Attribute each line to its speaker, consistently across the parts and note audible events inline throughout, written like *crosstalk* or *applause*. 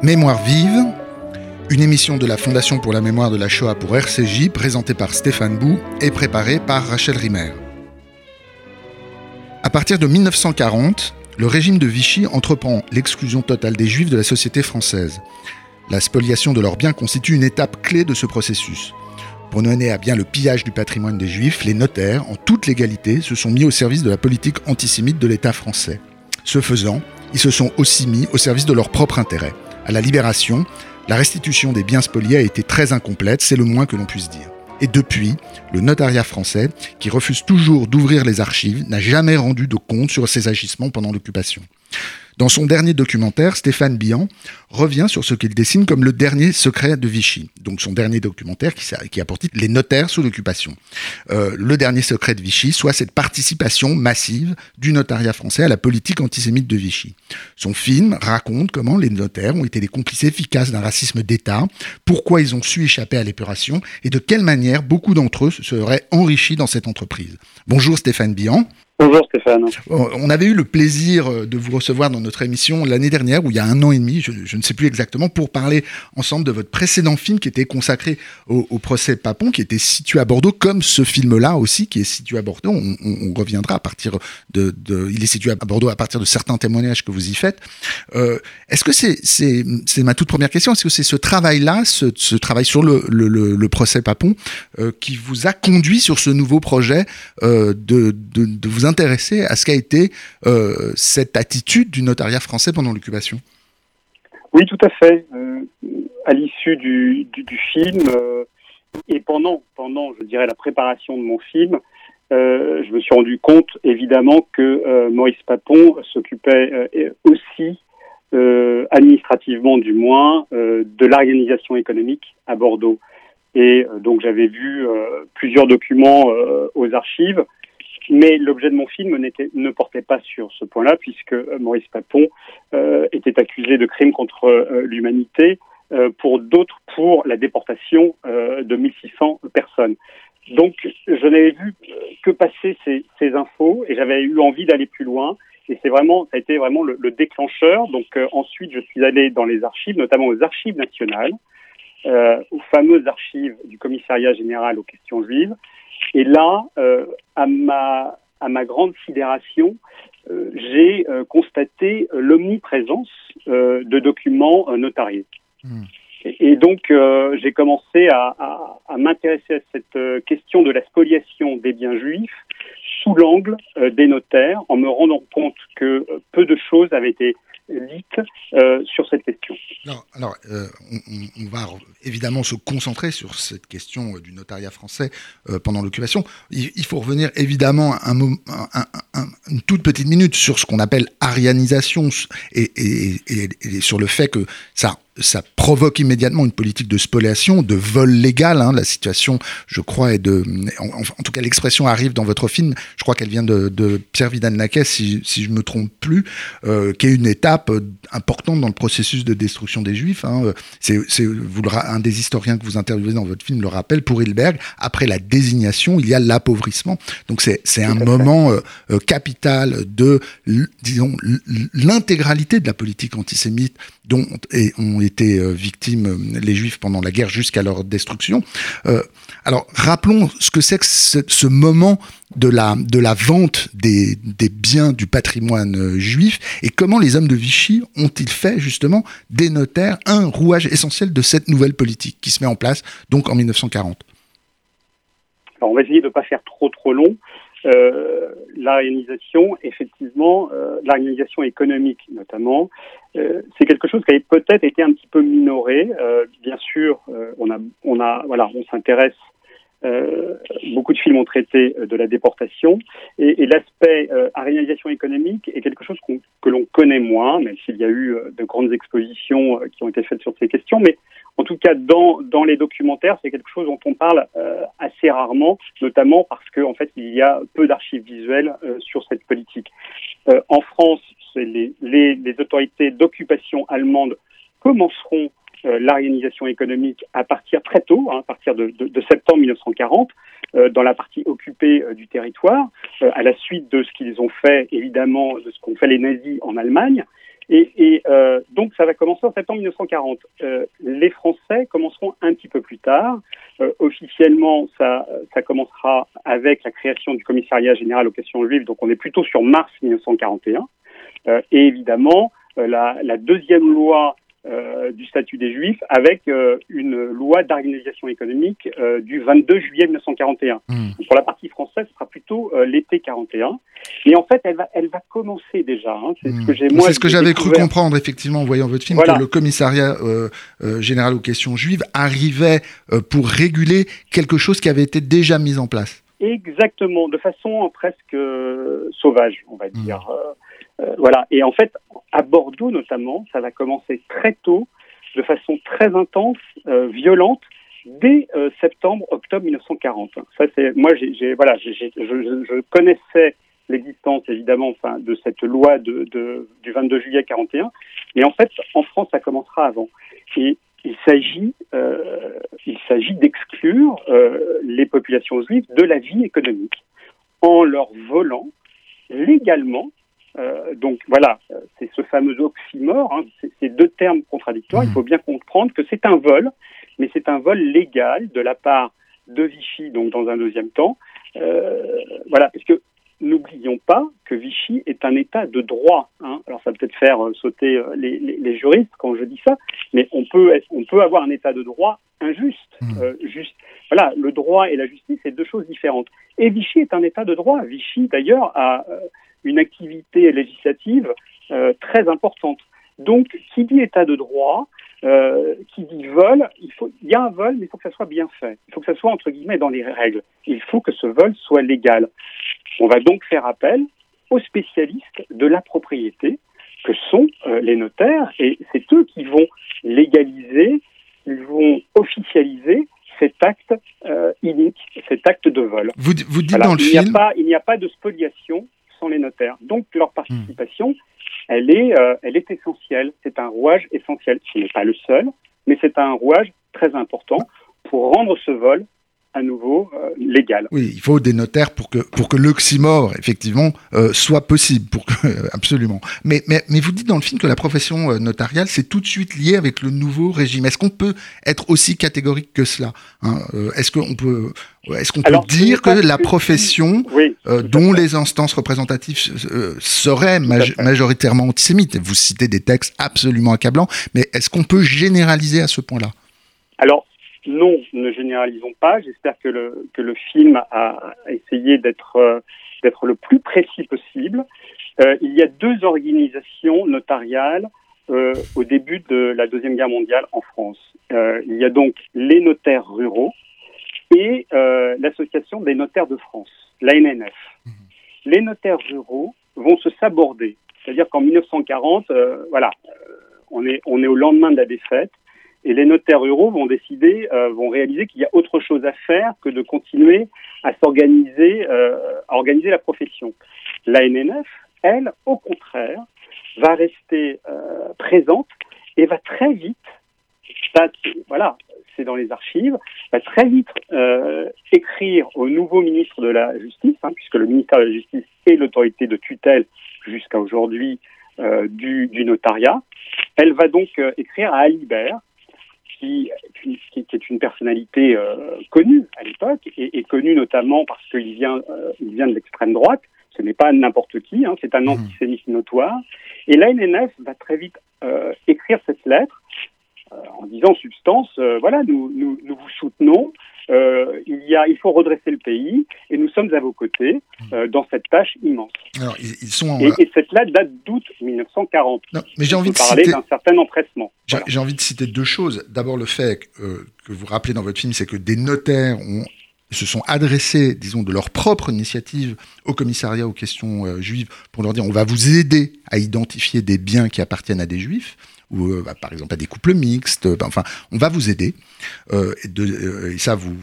Speaker 1: Mémoire vive, une émission de la Fondation pour la mémoire de la Shoah pour RCJ, présentée par Stéphane Bou et préparée par Rachel Rimer. À partir de 1940, le régime de Vichy entreprend l'exclusion totale des Juifs de la société française. La spoliation de leurs biens constitue une étape clé de ce processus. Pour mener à bien le pillage du patrimoine des Juifs, les notaires, en toute légalité, se sont mis au service de la politique antisémite de l'État français. Ce faisant, ils se sont aussi mis au service de leur propre intérêt. À la Libération, la restitution des biens spoliés a été très incomplète, c'est le moins que l'on puisse dire. Et depuis, le notariat français, qui refuse toujours d'ouvrir les archives, n'a jamais rendu de compte sur ses agissements pendant l'occupation. Dans son dernier documentaire, Stéphane Bihan revient sur ce qu'il dessine comme le dernier secret de Vichy. Donc son dernier documentaire qui, qui a pour titre Les notaires sous l'occupation. Euh, le dernier secret de Vichy, soit cette participation massive du notariat français à la politique antisémite de Vichy. Son film raconte comment les notaires ont été les complices efficaces d'un racisme d'État, pourquoi ils ont su échapper à l'épuration et de quelle manière beaucoup d'entre eux se seraient enrichis dans cette entreprise. Bonjour Stéphane Bihan.
Speaker 2: Bonjour Stéphane.
Speaker 1: On avait eu le plaisir euh, de vous recevoir dans notre émission l'année dernière, ou il y a un an et demi, je, ne sais plus exactement, pour parler ensemble de votre précédent film qui était consacré au, procès Papon, qui était situé à Bordeaux, comme ce film-là aussi, qui est situé à Bordeaux. On, reviendra à partir de, Il est situé à Bordeaux à partir de certains témoignages que vous y faites. Euh, est-ce que c'est, c'est, ma toute première question, est-ce que c'est ce travail-là, ce, travail sur le, le, procès Papon, euh, qui vous a conduit sur ce nouveau projet de, de, de vous intéresser à ce qu'a été euh, cette attitude du notariat français pendant l'occupation.
Speaker 2: Oui, tout à fait. Euh, à l'issue du, film euh, et pendant, pendant, je dirais, la préparation de mon film, je me suis rendu compte évidemment que Maurice Papon s'occupait aussi, administrativement du moins, de l'organisation économique à Bordeaux. Et donc j'avais vu plusieurs documents aux archives mais l'objet de mon film ne portait pas sur ce point-là, puisque euh, Maurice Papon euh, était accusé de crimes contre euh, l'humanité, pour d'autres pour la déportation de 1600 personnes. Donc, je n'avais vu que passer ces, infos et j'avais eu envie d'aller plus loin. Et c'est vraiment, ça a été vraiment le, le déclencheur. Donc, ensuite, je suis allé dans les archives, notamment aux archives nationales, aux fameuses archives du commissariat général aux questions juives. Et là, euh, à, ma, à ma grande sidération, euh, j'ai euh, constaté l'omniprésence de documents notariés. Hmm. Et, donc, j'ai commencé à, à, à m'intéresser à cette question de la spoliation des biens juifs sous l'angle des notaires, en me rendant compte que peu de choses avaient été euh, sur cette question.
Speaker 1: alors, euh, on, va évidemment se concentrer sur cette question euh, du notariat français pendant l'occupation. Il, faut revenir évidemment un, une toute petite minute sur ce qu'on appelle arianisation et, et, sur le fait que ça ça provoque immédiatement une politique de spoliation, de vol légal. Hein. La situation, je crois, est de. En, tout cas, l'expression arrive dans votre film. Je crois qu'elle vient de, Pierre Vidal-Naquet, si, si je me trompe plus, euh, qui est une étape euh, importante dans le processus de destruction des Juifs. Hein. C'est, vous un des historiens que vous interviewez dans votre film le rappelle. Pour Hilberg, après la désignation, il y a l'appauvrissement. Donc c'est, c'est un moment euh, capital de, disons, l'intégralité de la politique antisémite dont ont été euh, victimes euh, les Juifs pendant la guerre jusqu'à leur destruction. Euh, alors rappelons ce que c'est que ce, moment de la, de la vente des, des, biens du patrimoine juif et comment les hommes de Vichy ont-ils fait justement des notaires un rouage essentiel de cette nouvelle politique qui se met en place donc en 1940
Speaker 2: alors on va essayer de ne pas faire trop trop long. Euh, l'organisation, effectivement, euh, l'organisation économique notamment, euh, c'est quelque chose qui a peut-être été un petit peu minoré. Euh, bien sûr, euh, on a, on a, voilà, on s'intéresse euh, beaucoup de films ont traité euh, de la déportation et, et l'aspect euh, économique est quelque chose que l'on connaît moins, même s'il y a eu euh, de grandes expositions qui ont été faites sur ces questions. Mais en tout cas, dans, dans les documentaires, c'est quelque chose dont on parle assez rarement, notamment parce qu'en en fait, il y a peu d'archives visuelles sur cette politique. en France, les, les, les autorités d'occupation allemandes commenceront euh, l'organisation économique à partir très tôt, hein, à partir de, septembre 1940, euh, dans la partie occupée euh, du territoire, à la suite de ce qu'ils ont fait, évidemment, de ce qu'ont fait les nazis en Allemagne. Et, donc ça va commencer en septembre 1940. les Français commenceront un petit peu plus tard. officiellement, ça, commencera avec la création du commissariat général aux questions juives, donc on est plutôt sur mars 1941. et évidemment, la, la, deuxième loi euh, du statut des Juifs avec euh, une loi d'organisation économique euh, du 22 juillet 1941. Hmm. Pour la partie française, ce sera plutôt l'été 41. Et en fait, elle va, elle va commencer déjà. Hein.
Speaker 1: C'est ce que j'ai moi. C'est ce que j'avais cru comprendre effectivement en voyant votre film que le commissariat général aux questions juives arrivait pour réguler quelque chose qui avait été déjà mis en place.
Speaker 2: Exactement, de façon presque sauvage, on va hmm. dire. Euh, voilà. Et en fait, à Bordeaux notamment, ça va commencer très tôt, de façon très intense, euh, violente, dès euh, septembre, octobre 1940. Ça, c'est moi, j'ai, voilà, je, je, connaissais l'existence évidemment, enfin, de cette loi de, de, du 22 juillet 41, mais en fait, en France, ça commencera avant. Et il s'agit, euh, il s'agit d'exclure euh, les populations juives de la vie économique en leur volant légalement euh, donc voilà, c'est ce fameux oxymore, hein, ces deux termes contradictoires. Il mmh. faut bien comprendre que c'est un vol, mais c'est un vol légal de la part de Vichy, donc dans un deuxième temps. Euh, voilà, parce que n'oublions pas que Vichy est un État de droit. Hein. Alors ça peut-être faire euh, sauter les, juristes quand je dis ça, mais on peut, on peut avoir un État de droit injuste. Mmh. juste. Voilà, le droit et la justice, c'est deux choses différentes. Et Vichy est un État de droit. Vichy, d'ailleurs, a une activité législative euh, très importante. Donc, qui dit état de droit, euh, qui dit vol, il, faut, il y a un vol, mais il faut que ça soit bien fait. Il faut que ça soit, entre guillemets, dans les règles. Il faut que ce vol soit légal. On va donc faire appel aux spécialistes de la propriété, que sont euh, les notaires, et c'est eux qui vont légaliser, ils vont officialiser cet acte euh, inique, cet acte de vol.
Speaker 1: Vous, vous dites dans le
Speaker 2: il film... il n'y a pas de spoliation sont les notaires. Donc leur participation, elle, est, euh, elle est essentielle. C'est un rouage essentiel. Ce n'est pas le seul, mais c'est un rouage très important pour rendre ce vol à nouveau euh, légal.
Speaker 1: Oui, il faut des notaires pour que, pour que l'oxymore, effectivement, euh, soit possible, pour que, *laughs* absolument. Mais, mais, mais, vous dites dans le film que la profession notariale, c'est tout de suite lié avec le nouveau régime. Est-ce qu'on peut être aussi catégorique que cela hein Est-ce qu'on peut, est-ce qu'on peut dire que la profession dont les instances représentatives seraient majoritairement antisémites Vous citez des textes absolument accablants, mais est-ce qu'on peut généraliser à ce point-là?
Speaker 2: Alors, non, ne généralisons pas. J'espère que le, que le film a essayé d'être euh, d'être le plus précis possible. Euh, il y a deux organisations notariales euh, au début de la Deuxième Guerre mondiale en France. il y a donc les notaires ruraux et l'Association des notaires de France, l'ANNF. Mmh. Les notaires ruraux vont se saborder. C'est-à-dire qu'en 1940, voilà, on est, on est au lendemain de la défaite. Et les notaires ruraux vont décider, euh, vont réaliser qu'il y a autre chose à faire que de continuer à s'organiser, euh, à organiser la profession. La NNF, elle, au contraire, va rester euh, présente et va très vite, ça, voilà, c'est dans les archives, va très vite écrire au nouveau ministre de la Justice, hein, puisque le ministère de la Justice est l'autorité de tutelle jusqu'à aujourd'hui du, du, notariat. Elle va donc écrire à Alibert, qui, qui, est une personnalité euh, connue à l'époque et, connue notamment parce qu'il vient, euh, il vient de l'extrême droite. Ce n'est pas n'importe qui, hein, c'est un mmh. antisémite notoire. Et l'ANNF va très vite euh, écrire cette lettre en disant substance, voilà, nous, nous, nous, vous soutenons, euh, il, y a, il faut redresser le pays et nous sommes à vos côtés euh, dans cette tâche immense.
Speaker 1: Alors, ils, sont
Speaker 2: et, cette là date d'août 1940.
Speaker 1: Non, mais j'ai envie de
Speaker 2: parler d'un certain empressement.
Speaker 1: J'ai envie de citer deux choses. D'abord, le fait que, euh, que vous rappelez dans votre film, c'est que des notaires ont se sont adressés, disons, de leur propre initiative au commissariat aux questions juives pour leur dire on va vous aider à identifier des biens qui appartiennent à des juifs ou euh, bah, par exemple à des couples mixtes. Bah, enfin, on va vous aider. Euh, de, euh, et, ça, vous,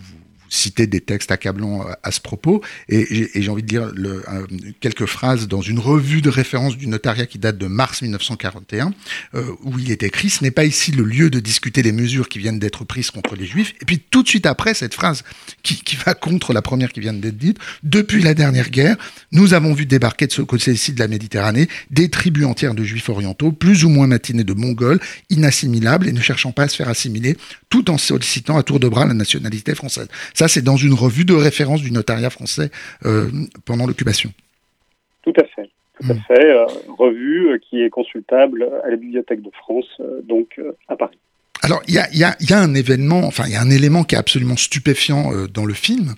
Speaker 1: citez des textes accablants euh, à ce propos, et, j'ai envie de dire le, quelques phrases dans une revue de référence du notariat qui date de mars 1941, euh, où il est écrit Ce n'est pas ici le lieu de discuter les mesures qui viennent d'être prises contre les juifs. Et puis tout de suite après, cette phrase qui, qui va contre la première qui vient d'être dite Depuis la dernière guerre, nous avons vu débarquer de ce côté-ci de la Méditerranée des tribus entières de juifs orientaux, plus ou moins matinés de mongols, inassimilables et ne cherchant pas à se faire assimiler, tout en sollicitant à tour de bras la nationalité française. Ça, c'est dans une revue de référence du notariat français euh, pendant l'occupation.
Speaker 2: Tout à fait. Tout à hmm. fait. Euh, revue euh, qui est consultable à la Bibliothèque de France, donc à Paris.
Speaker 1: Alors, il y a, y, a, y a, un événement, enfin, il y a un élément qui est absolument stupéfiant euh, dans le film.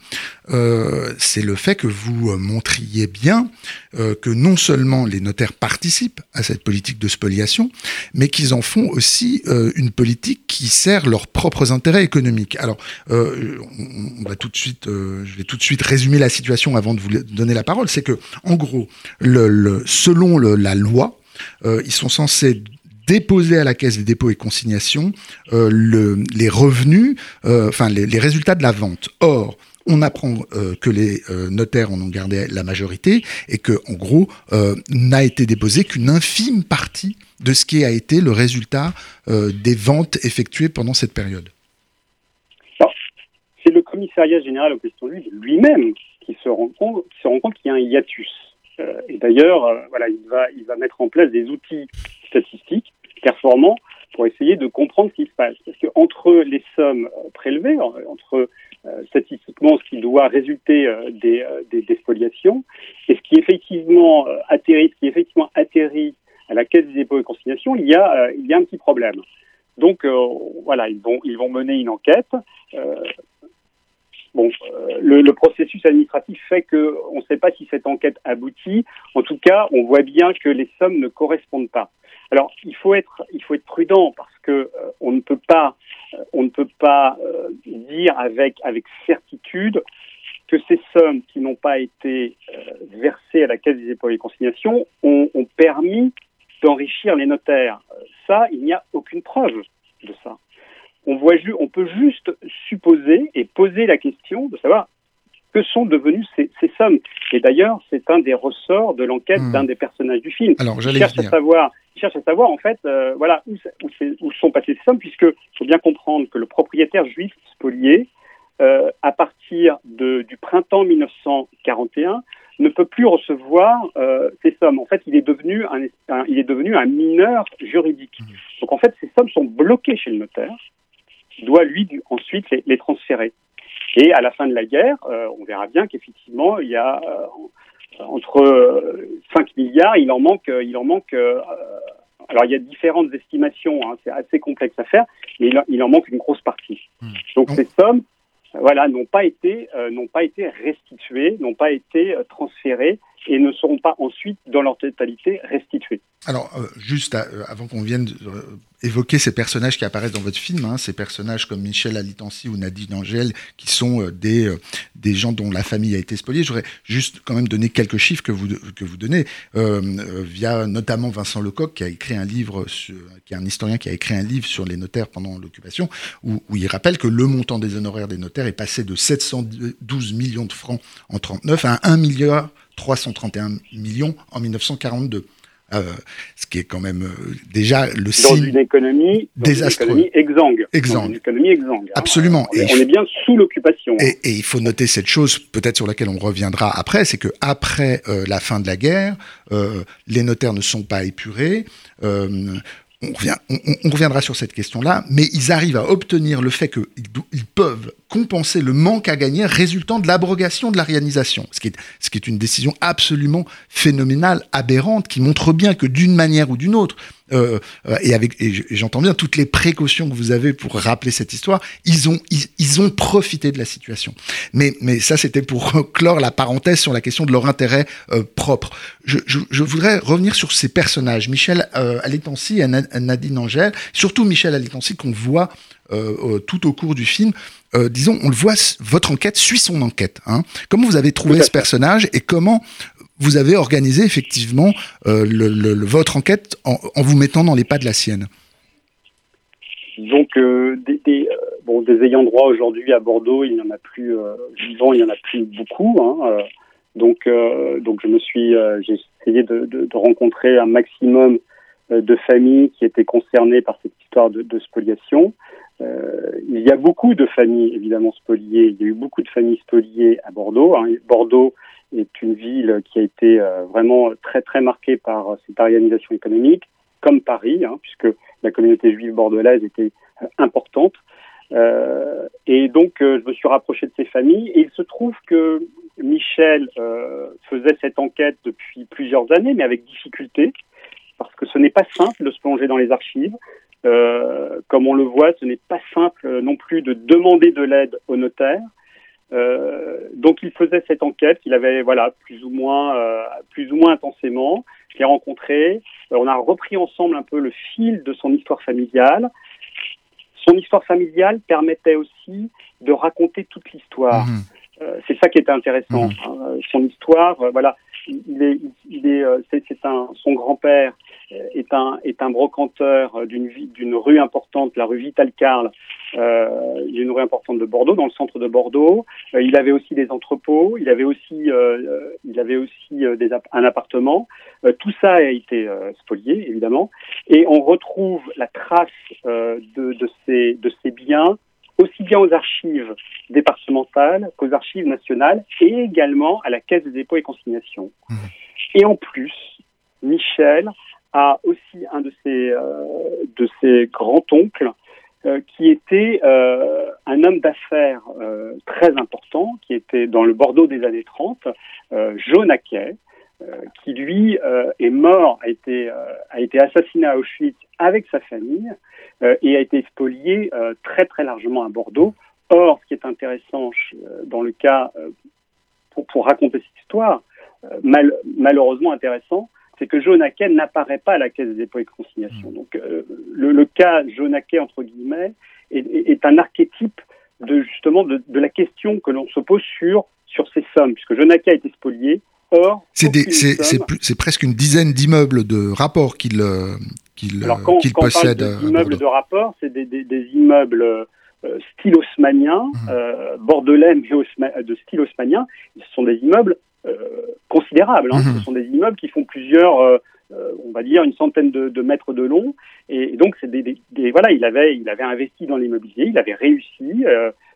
Speaker 1: Euh, c'est le fait que vous euh, montriez bien euh, que non seulement les notaires participent à cette politique de spoliation, mais qu'ils en font aussi euh, une politique qui sert leurs propres intérêts économiques. Alors, on, va tout de suite, je vais tout de suite résumer la situation avant de vous donner la parole. C'est que, en gros, le, le, selon le, la loi, ils sont censés déposer à la caisse des dépôts et consignations euh, le, les revenus, euh, enfin les, résultats de la vente. Or, on apprend euh, que les notaires en ont gardé la majorité et que, en gros, n'a été déposé qu'une infime partie de ce qui a été le résultat des ventes effectuées pendant cette période.
Speaker 2: C'est le commissariat général aux questions lui-même qui se rend compte qu'il y a un hiatus. et d'ailleurs, voilà, il va, il va mettre en place des outils statistiques performants pour essayer de comprendre ce qui se passe. Parce que entre les sommes prélevées, entre euh, statistiquement ce qui doit résulter euh, des, euh, des, spoliations et ce qui effectivement atterrit, ce qui effectivement atterrit à la caisse des dépôts et consignations, il y a, il y a un petit problème. Donc voilà, ils vont, ils vont mener une enquête. Bon, le, processus administratif fait que on ne sait pas si cette enquête aboutit. En tout cas, on voit bien que les sommes ne correspondent pas. Alors, il faut être, il faut être prudent parce que euh, on ne peut pas, euh, on ne peut pas euh, dire avec avec certitude que ces sommes qui n'ont pas été versées à la Caisse des épaules et consignations ont, ont permis d'enrichir les notaires. Ça, il n'y a aucune preuve de ça. On, voit on peut juste supposer et poser la question de savoir que sont devenues ces, ces sommes. Et d'ailleurs, c'est un des ressorts de l'enquête hmm. d'un des personnages du film.
Speaker 1: Alors,
Speaker 2: j'allais cherche à savoir cherche à savoir en fait euh, voilà où, où, où, sont passées ces sommes, puisque faut bien comprendre que le propriétaire juif spolié, euh, à partir de, du printemps 1941, ne peut plus recevoir euh, ces sommes. En fait, il est devenu un, un, il est devenu un mineur juridique. Mmh. Donc en fait, ces sommes sont bloquées chez le notaire, qui doit lui ensuite les, les, transférer. Et à la fin de la guerre, euh, on verra bien qu'effectivement, il y a euh, entre 5 euh, milliards, il en manque, il en manque. Alors il y a différentes estimations, hein, c'est assez complexe à faire, mais il, il en manque une grosse partie. Hmm. Donc ces sommes, voilà, n'ont pas été, euh, n'ont pas été restituées, n'ont pas été transférées et ne seront pas ensuite, dans leur totalité, restituées.
Speaker 1: Alors, euh, juste euh, avant qu'on vienne évoquer ces personnages qui apparaissent dans votre film, hein, ces personnages comme Michel Alitanci ou Nadine Angèle, qui sont des, des gens dont la famille a été spoliée, j'aurais juste quand même donné quelques chiffres que vous, que vous donnez, via notamment Vincent Lecoq, qui a écrit un livre, sur, qui est un historien qui a écrit un livre sur les notaires pendant l'occupation, où, où, il rappelle que le montant des honoraires des notaires est passé de 712 millions de francs en 39 à 1 milliard 331 millions en 1942. Euh, ce qui est quand même euh, déjà le signe
Speaker 2: dans une économie désastreux, une économie exsangue,
Speaker 1: exsangue.
Speaker 2: Dans une économie exsangue. Hein.
Speaker 1: Absolument.
Speaker 2: On, et on est bien sous l'occupation.
Speaker 1: Et, et, il faut noter cette chose, peut-être sur laquelle on reviendra après, c'est que après euh, la fin de la guerre, les notaires ne sont pas épurés. On, revient, on, on, reviendra sur cette question-là, mais ils arrivent à obtenir le fait qu'ils ils peuvent compenser le manque à gagner résultant de l'abrogation de l'arianisation, ce, qui est, ce qui est une décision absolument phénoménale, aberrante, qui montre bien que d'une manière ou d'une autre, euh, euh et avec et j'entends bien toutes les précautions que vous avez pour rappeler cette histoire, ils ont ils, ils ont profité de la situation. Mais mais ça c'était pour *laughs* clore la parenthèse sur la question de leur intérêt euh, propre. Je, je, je, voudrais revenir sur ces personnages, Michel euh, Alétancy et Nadine Angèle, surtout Michel Alétancy qu'on voit euh, euh, tout au cours du film. Euh, disons, on le voit, votre enquête suit son enquête. Hein. Comment vous avez trouvé ce personnage et comment vous avez organisé effectivement le, le, votre enquête en, en, vous mettant dans les pas de la sienne?
Speaker 2: Donc, des, des, bon, des ayants droit aujourd'hui à Bordeaux, il n'y en a plus vivant, il n'y en a plus beaucoup. Hein, donc, donc je me suis, j'ai essayé de, de, de, rencontrer un maximum de familles qui étaient concernées par cette histoire de, de spoliation. Euh, il y a beaucoup de familles évidemment spoliées. Il y a eu beaucoup de familles spoliées à Bordeaux. Hein. Bordeaux est une ville qui a été euh, vraiment très très marquée par cette organisation économique, comme Paris, hein, puisque la communauté juive bordelaise était euh, importante. Euh, et donc, je me suis rapproché de ces familles. Et il se trouve que Michel faisait cette enquête depuis plusieurs années, mais avec difficulté, parce que ce n'est pas simple de se plonger dans les archives. Euh, comme on le voit, ce n'est pas simple non plus de demander de l'aide au notaire. Euh, donc il faisait cette enquête qu'il avait voilà plus ou moins euh, plus ou moins intensément. Je l'ai rencontré. Euh, on a repris ensemble un peu le fil de son histoire familiale. Son histoire familiale permettait aussi de raconter toute l'histoire. Mmh. Euh, c'est ça qui était intéressant. Mmh. Hein. Son histoire, voilà, il est, il est, c'est, c'est un, son grand-père est un, est un brocanteur d'une, d'une rue importante, la rue Vital-Carle, euh, une rue importante de Bordeaux, dans le centre de Bordeaux. Euh, il avait aussi des entrepôts, il avait aussi, euh, il avait aussi euh, des, un appartement. Euh, tout ça a été spolié, évidemment. Et on retrouve la trace de, de, ces, de ces biens aussi bien aux archives départementales qu'aux archives nationales et également à la Caisse des dépôts et consignations. Mmh. Et en plus, Michel a aussi un de ses, euh, de ses grands-oncles euh, qui était euh, un homme d'affaires très important, qui était dans le Bordeaux des années 30, Jonaquet, qui lui est mort, a été, a été assassiné à Auschwitz avec sa famille et a été spolié très très largement à Bordeaux. Or, ce qui est intéressant dans le cas, pour, pour raconter cette histoire, mal, malheureusement intéressant, c'est que Jonaquet n'apparaît pas à la Caisse des dépôts et consignations. Mmh. Donc euh, le, le, cas Jonaquet, entre guillemets, est, est, un archétype de justement de, de la question que l'on se pose sur, sur ces sommes, puisque Jonaquet a été spolié. Or,
Speaker 1: c'est presque une dizaine d'immeubles de rapports qu'il qu'il qu possède.
Speaker 2: D'immeubles de rapport, c'est des, des, des, immeubles euh, style haussmanien, mmh. euh, bordelais, mais de style haussmanien. Ce sont des immeubles euh, considérables. Hein. Mhm. Ce sont des immeubles qui font plusieurs, euh, euh, on va dire, une centaine de, de mètres de long. Et, donc, c'est des, des, voilà, il avait, il avait investi dans l'immobilier, il avait réussi.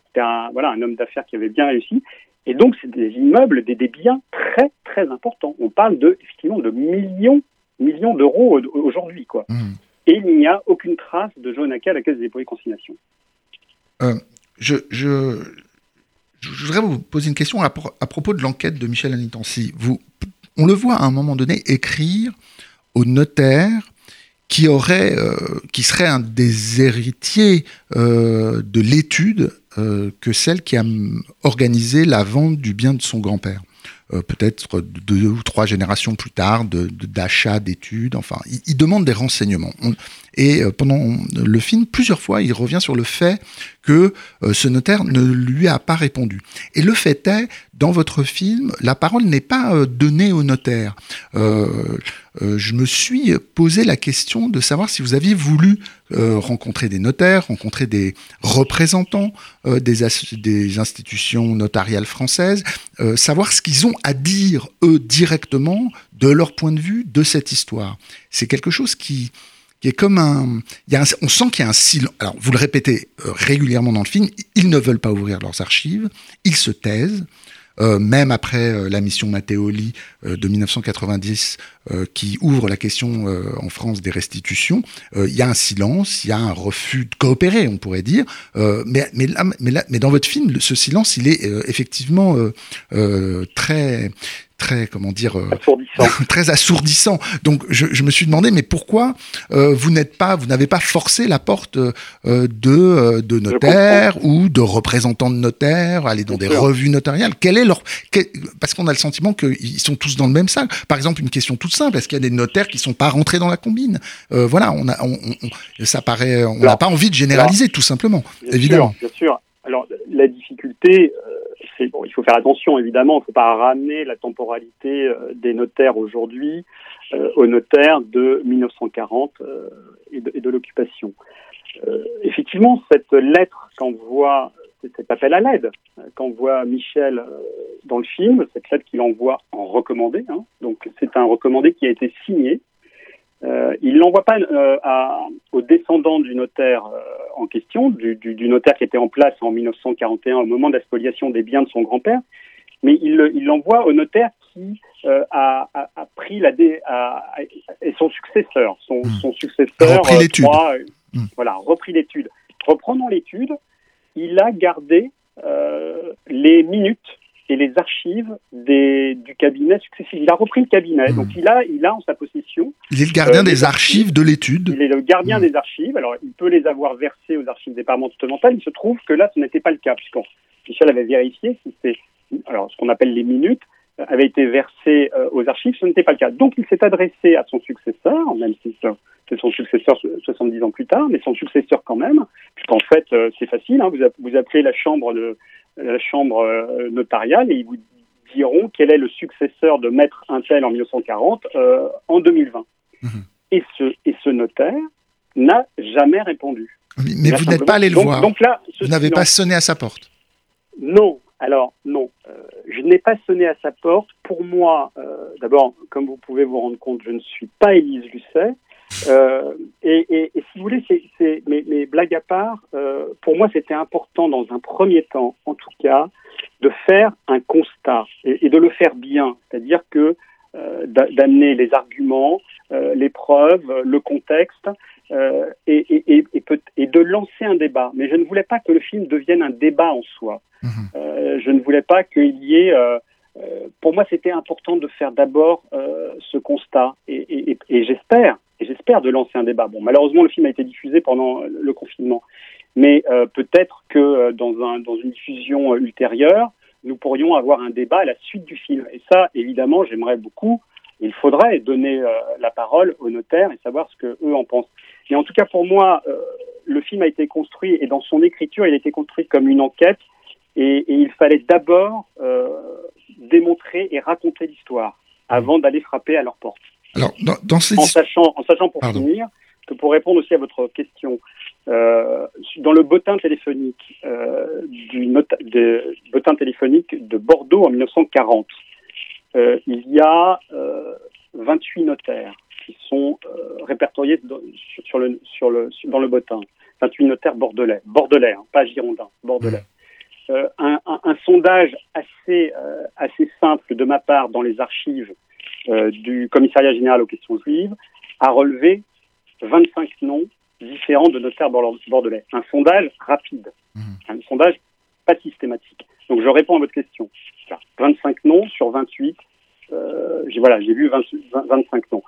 Speaker 2: C'était un, voilà, un homme d'affaires qui avait bien réussi. Et donc, c'est des immeubles, des, des biens très, très importants. On parle de, effectivement, de millions, millions d'euros aujourd'hui, quoi. Mhm. Et il n'y a aucune trace de Jonaka à la Caisse des dépôts et consignations.
Speaker 1: Euh, je, je, je voudrais vous poser une question à, propos de l'enquête de Michel Anitancy. Vous, on le voit à un moment donné écrire au notaire qui euh, serait un des héritiers euh, de l'étude euh, que celle qui a organisé la vente du bien de son grand-père. peut-être deux ou trois générations plus tard, d'achat, de, d'études, enfin, il, demande des renseignements. Et euh, pendant le film, plusieurs fois, il revient sur le fait que euh, ce notaire ne lui a pas répondu. Et le fait est, dans votre film, la parole n'est pas euh, donnée au notaire. je me suis posé la question de savoir si vous aviez voulu rencontrer des notaires, rencontrer des représentants des, des, institutions notariales françaises, savoir ce qu'ils ont à dire, eux, directement, de leur point de vue, de cette histoire. C'est quelque chose qui, qui est comme un, il y a on sent qu'il y a un silence. Alors, vous le répétez euh, régulièrement dans le film, ils ne veulent pas ouvrir leurs archives, ils se taisent. Euh, même après euh, la mission Matteoli euh, de 1990 euh, qui ouvre la question en France des restitutions, il y a un silence, il y a un refus de coopérer, on pourrait dire. mais, mais, là, mais, là, mais dans votre film, ce silence, il est effectivement très très comment dire
Speaker 2: euh, assourdissant. *laughs*
Speaker 1: très assourdissant. Donc je, je, me suis demandé mais pourquoi euh, vous n'êtes pas vous n'avez pas forcé la porte euh, de de notaires ou de représentants de notaires, aller dans des revues notariales? Quel est leur parce qu'on a le sentiment qu'ils sont tous dans le même sac. Par exemple une question toute simple est-ce qu'il y a des notaires qui sont pas rentrés dans la combine? Voilà on a on, on, ça paraît on n'a pas envie de généraliser tout simplement
Speaker 2: bien
Speaker 1: évidemment.
Speaker 2: Sûr, bien sûr. Alors la difficulté il faut faire attention évidemment, il ne faut pas ramener la temporalité euh, des notaires aujourd'hui au notaire de 1940 et de, l'occupation. effectivement, cette lettre qu'envoie cet appel à l'aide qu'envoie Michel dans le film, cette lettre qu'il envoie en recommandé. Hein. donc c'est un recommandé qui a été signé euh, il l'envoie pas euh, aux descendants du notaire euh, en question, du, du, du, notaire qui était en place en 1941 au moment de la spoliation des biens de son grand-père, mais il l'envoie au notaire qui euh, a, a, a, pris la dé, a, et son successeur, son, mmh. son successeur,
Speaker 1: repris l'étude.
Speaker 2: Mmh. voilà, repris l'étude. Reprenant l'étude, il a gardé les minutes et les archives des, du cabinet successif. Il a repris le cabinet, mmh. donc il a, il a en sa possession.
Speaker 1: Il est le gardien euh, des archives, de l'étude.
Speaker 2: Il est le gardien mmh. des archives. Alors, il peut les avoir versées aux archives départementales. Il se trouve que là, ce n'était pas le cas, puisque Michel avait vérifié si c'est, alors, ce qu'on appelle les minutes, avaient été versées euh, aux archives. Ce n'était pas le cas. Donc, il s'est adressé à son successeur, même si c'est son successeur 70 ans plus tard, mais son successeur quand même, puisqu'en fait, euh, c'est facile. Hein, vous, appelez la chambre de la chambre euh, notariale et ils vous diront quel est le successeur de maître Intel en 1940 euh, en 2020. Mmh. Et, ce, et ce notaire n'a jamais répondu.
Speaker 1: Mais, vous n'êtes pas allé le voir. Donc là, vous n'avez pas sonné à sa porte.
Speaker 2: Non. Alors non, euh, je n'ai pas sonné à sa porte. Pour moi, euh, d'abord, comme vous pouvez vous rendre compte, je ne suis pas Élise Lucet. Euh, et, et, et, si vous voulez, c'est, mes, mes, blagues à part, euh, pour moi, c'était important dans un premier temps, en tout cas, de faire un constat et, et de le faire bien, c'est-à-dire que euh, d'amener les arguments, euh, les preuves, le contexte, euh, et, et, de lancer un débat. Mais je ne voulais pas que le film devienne un débat en soi. Mmh. je ne voulais pas qu'il y ait pour moi, c'était important de faire d'abord euh, ce constat, et, j'espère, et j'espère de lancer un débat. Bon, malheureusement, le film a été diffusé pendant le confinement, mais euh, peut-être que euh, dans, un, dans une diffusion ultérieure, nous pourrions avoir un débat à la suite du film. Et ça, évidemment, j'aimerais beaucoup. Il faudrait donner la parole aux notaires et savoir ce que eux en pensent. Mais en tout cas, pour moi, le film a été construit et dans son écriture, il a été construit comme une enquête. Et, et il fallait d'abord démontrer et raconter l'histoire avant d'aller frapper à leur porte.
Speaker 1: Alors, dans, dans ces...
Speaker 2: en, sachant, en sachant pour Pardon. finir que pour répondre aussi à votre question, euh, dans le bottin téléphonique euh, du nota de, bottin téléphonique de Bordeaux en 1940, euh, il y a 28 euh, notaires qui sont euh, répertoriés dans, sur le, sur le, dans le bottin. 28 notaires bordelais, bordelais, hein, pas girondins, bordelais. Mmh. Un, un, un, sondage assez, assez simple de ma part dans les archives du commissariat général aux questions juives a relevé 25 noms différents de notaires bordelais. Un sondage rapide, mmh. un sondage pas systématique. Donc je réponds à votre question. 25 noms sur 28. Euh, voilà, j'ai vu 20, 25 noms.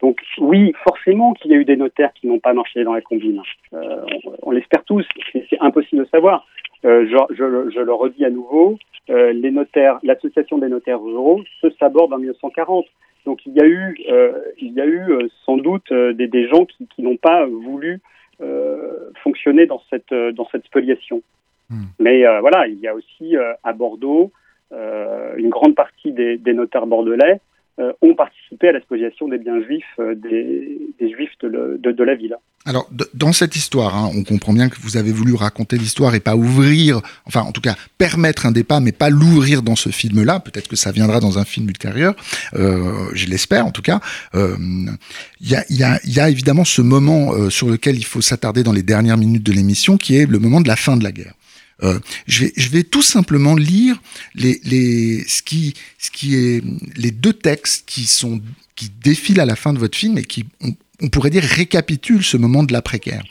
Speaker 2: Donc oui, forcément qu'il y a eu des notaires qui n'ont pas marché dans la combine. Euh, on, l'espère tous. C'est impossible de savoir. Euh, je, le redis à nouveau, les notaires, l'association des notaires ruraux se saborde en 1940. Donc il y a eu, il y a eu sans doute des, des, gens qui, qui n'ont pas voulu fonctionner dans cette dans cette spoliation. Hmm. Mais voilà, il y a aussi à Bordeaux une grande partie des, des notaires bordelais euh, ont participé à la spoliation des biens juifs euh, des, des, juifs de, le, de, de, la ville.
Speaker 1: Alors, dans cette histoire, hein, on comprend bien que vous avez voulu raconter l'histoire et pas ouvrir, enfin, en tout cas, permettre un débat, mais pas l'ouvrir dans ce film-là. Peut-être que ça viendra dans un film ultérieur, euh, je l'espère en tout cas. Il euh, y, a, y, a, y, a, évidemment ce moment euh, sur lequel il faut s'attarder dans les dernières minutes de l'émission, qui est le moment de la fin de la guerre. Euh, je, vais, je vais tout simplement lire les, les, ce qui, ce qui est, les deux textes qui, sont, qui défilent à la fin de votre film et qui, on, pourrait dire, récapitulent ce moment de l'après-guerre.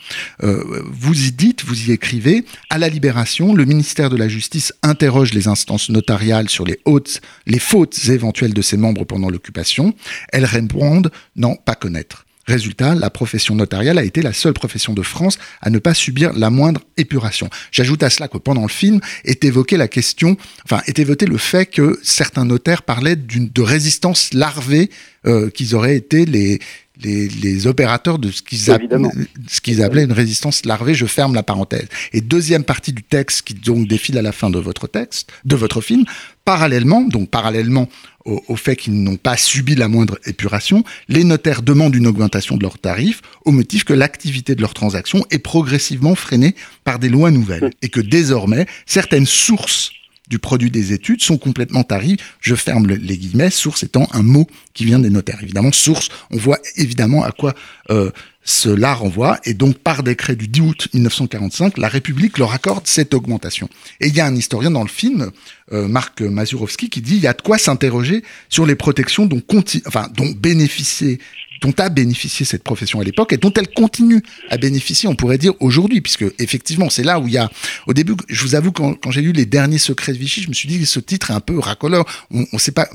Speaker 1: Euh, vous y dites, vous y écrivez, à la libération, le ministère de la Justice interroge les instances notariales sur les, hautes, les fautes éventuelles de ses membres pendant l'occupation. Elles répondent non, pas connaître. Résultat, la profession notariale a été la seule profession de France à ne pas subir la moindre épuration. J'ajoute à cela que pendant le film est évoqué la question, enfin est évoqué le fait que certains notaires parlaient d'une de résistance larvée euh, qu'ils auraient été les les, les, opérateurs de ce qu'ils qu appelaient une résistance larvée, je ferme la parenthèse. Et deuxième partie du texte qui donc défile à la fin de votre texte, de votre film, parallèlement, donc parallèlement au, fait qu'ils n'ont pas subi la moindre épuration, les notaires demandent une augmentation de leurs tarifs au motif que l'activité de leurs transactions est progressivement freinée par des lois nouvelles. Et que désormais certaines sources du produit des études sont complètement taries. Je ferme les guillemets, source étant un mot qui vient des notaires. Évidemment, source, on voit évidemment à quoi euh, cela renvoie. Et donc, par décret du 10 août 1945, la République leur accorde cette augmentation. Et il y a un historien dans le film, euh, Marc Mazurowski, qui dit il y a de quoi s'interroger sur les protections dont, enfin, dont dont a bénéficié cette profession à l'époque et dont elle continue à bénéficier, on pourrait dire aujourd'hui, puisque effectivement, c'est là où il y a, au début, je vous avoue, quand, j'ai lu les derniers secrets de Vichy, je me suis dit que ce titre est un peu racoleur. On, ne sait pas,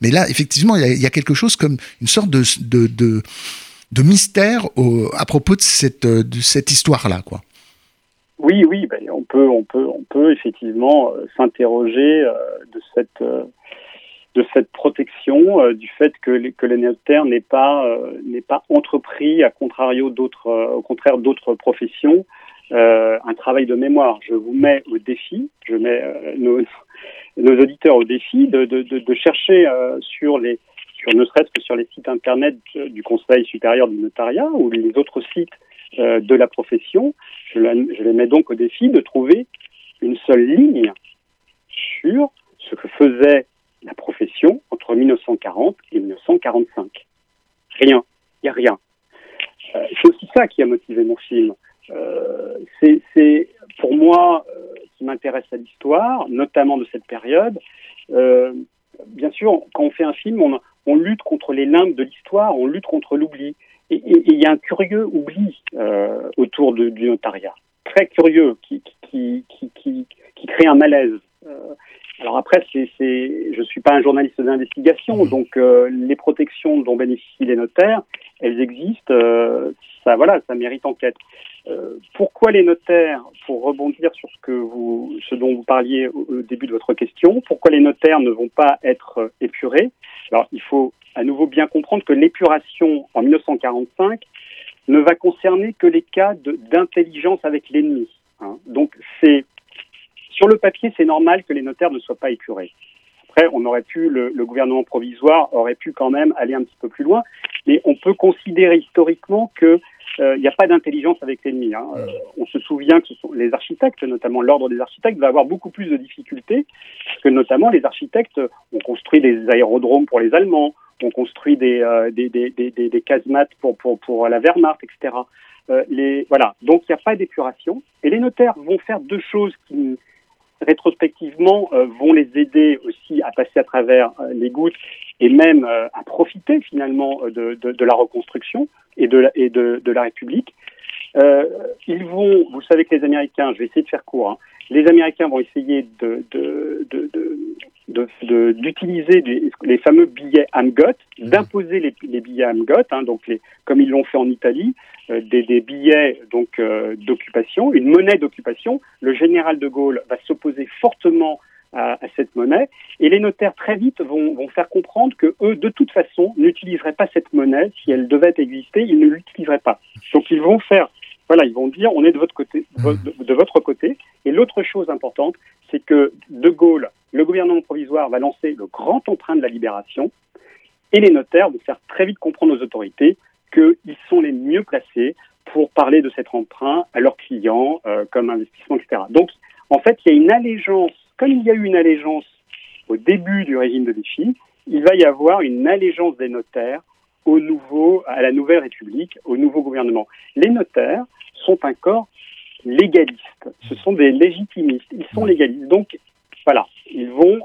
Speaker 1: mais là, effectivement, il y, a, quelque chose comme une sorte de, de, de, mystère à propos de cette, de cette histoire-là, quoi.
Speaker 2: Oui, oui, ben, on peut, on peut, on peut effectivement euh, s'interroger euh, de cette euh, de cette protection, euh, du fait que que notaires n'est pas euh, n'est pas entrepris à contrario d'autres euh, au contraire d'autres professions un travail de mémoire. Je vous mets au défi, je mets nos, auditeurs au défi de, chercher sur les sur ne serait-ce que sur les sites internet du Conseil supérieur du notariat ou les autres sites de la profession. Je les mets donc au défi de trouver une seule ligne sur ce que faisait la profession entre 1940 et 1945. Rien, il n'y a rien. Euh, c'est aussi ça qui a motivé mon film. Euh, c'est pour moi euh, qui m'intéresse à l'histoire, notamment de cette période. Euh, bien sûr, quand on fait un film, on, lutte contre les limbes de l'histoire, on lutte contre l'oubli. Et il y a un curieux oubli autour de, du notariat, très curieux, qui crée un malaise. Alors après, c'est, c'est, je suis pas un journaliste d'investigation, mmh. donc euh, les protections dont bénéficient les notaires, elles existent. Euh, ça, voilà, ça mérite enquête. Euh, pourquoi les notaires, pour rebondir sur ce que vous, ce dont vous parliez au, au début de votre question, pourquoi les notaires ne vont pas être épurés? Alors, il faut à nouveau bien comprendre que l'épuration en 1945 ne va concerner que les cas de, d'intelligence avec l'ennemi. Hein. Donc, c'est sur le papier, c'est normal que les notaires ne soient pas épurés. Après, on aurait pu, le, gouvernement provisoire aurait pu quand même aller un petit peu plus loin, mais on peut considérer historiquement que euh, n'y a pas d'intelligence avec l'ennemi. Hein. Euh, on se souvient que ce sont les architectes, notamment l'ordre des architectes, va avoir beaucoup plus de difficultés, que notamment les architectes ont construit des aérodromes pour les Allemands, ont construit des, euh, casemates pour, la Wehrmacht, etc. Voilà, donc il n'y a pas d'épuration. Et les notaires vont faire deux choses qui, rétrospectivement euh, vont les aider aussi à passer à travers euh, les gouttes et même euh, à profiter finalement de, de, de, la reconstruction et de la, et de, de la République. ils vont, vous savez que les Américains, je vais essayer de faire court, hein, les Américains vont essayer de, de, de, d'utiliser les, les, fameux billets Amgot, mmh. d'imposer les, les, billets Amgot, hein, donc les, comme ils l'ont fait en Italie, euh, des, des, billets donc euh, d'occupation, une monnaie d'occupation. Le général de Gaulle va s'opposer fortement à, à, cette monnaie, et les notaires très vite vont, vont faire comprendre que eux, de toute façon, n'utiliseraient pas cette monnaie si elle devait exister, ils ne l'utiliseraient pas. Donc ils vont faire voilà, ils vont dire on est de votre côté, de, de votre côté. Et l'autre chose importante, c'est que De Gaulle, le gouvernement provisoire, va lancer le grand emprunt de la libération, et les notaires vont faire très vite comprendre aux autorités qu'ils sont les mieux placés pour parler de cet emprunt à leurs clients euh, comme investissement, etc. Donc, en fait, il y a une allégeance, comme il y a eu une allégeance au début du régime de Vichy, il va y avoir une allégeance des notaires au nouveau, à la nouvelle République, au nouveau gouvernement. Les notaires sont un corps légaliste. Ce sont des légitimistes. Ils sont légalistes. Donc, voilà, ils vont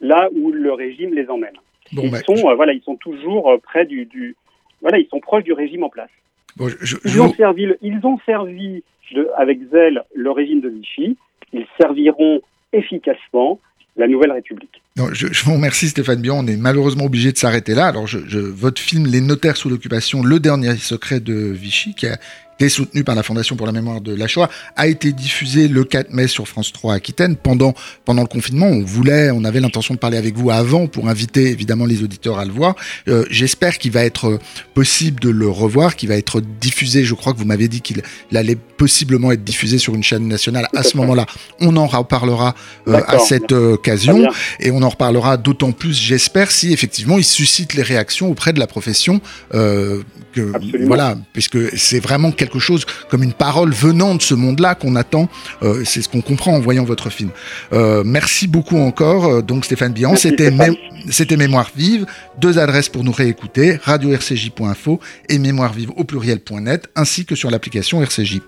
Speaker 2: là où le régime les emmène. Bon, ils, bah, sont, je... euh, voilà, ils sont toujours euh, près du, du, Voilà, ils sont proches du régime en place. Bon, je, ils, ont servi, ils ont servi de, avec zèle le régime de Vichy. Ils serviront efficacement la nouvelle République.
Speaker 1: Je, vous remercie Stéphane Bion. On est malheureusement obligé de s'arrêter là. Alors, je, votre film Les notaires sous l'occupation, le dernier secret de Vichy, qui a, qui est soutenu par la Fondation pour la mémoire de la Shoah, a été diffusé le 4 mai sur France 3 Aquitaine pendant, pendant le confinement. On voulait, on avait l'intention de parler avec vous avant pour inviter évidemment les auditeurs à le voir. Euh, j'espère qu'il va être possible de le revoir, qu'il va être diffusé. Je crois que vous m'avez dit qu'il allait possiblement être diffusé sur une chaîne nationale. À ce moment-là, on en reparlera euh, à cette occasion et on en reparlera d'autant plus, j'espère, si effectivement il suscite les réactions auprès de la profession. Euh, voilà, puisque c'est vraiment quelque chose comme une parole venant de ce monde-là qu'on attend. Euh, c'est ce qu'on comprend en voyant votre film. Euh, merci beaucoup encore, euh, donc Stéphane. C'était c'était Mémoire vive. Deux adresses pour nous réécouter radio-rcj.info et mémoire vive au pluriel.net, ainsi que sur l'application RCJ.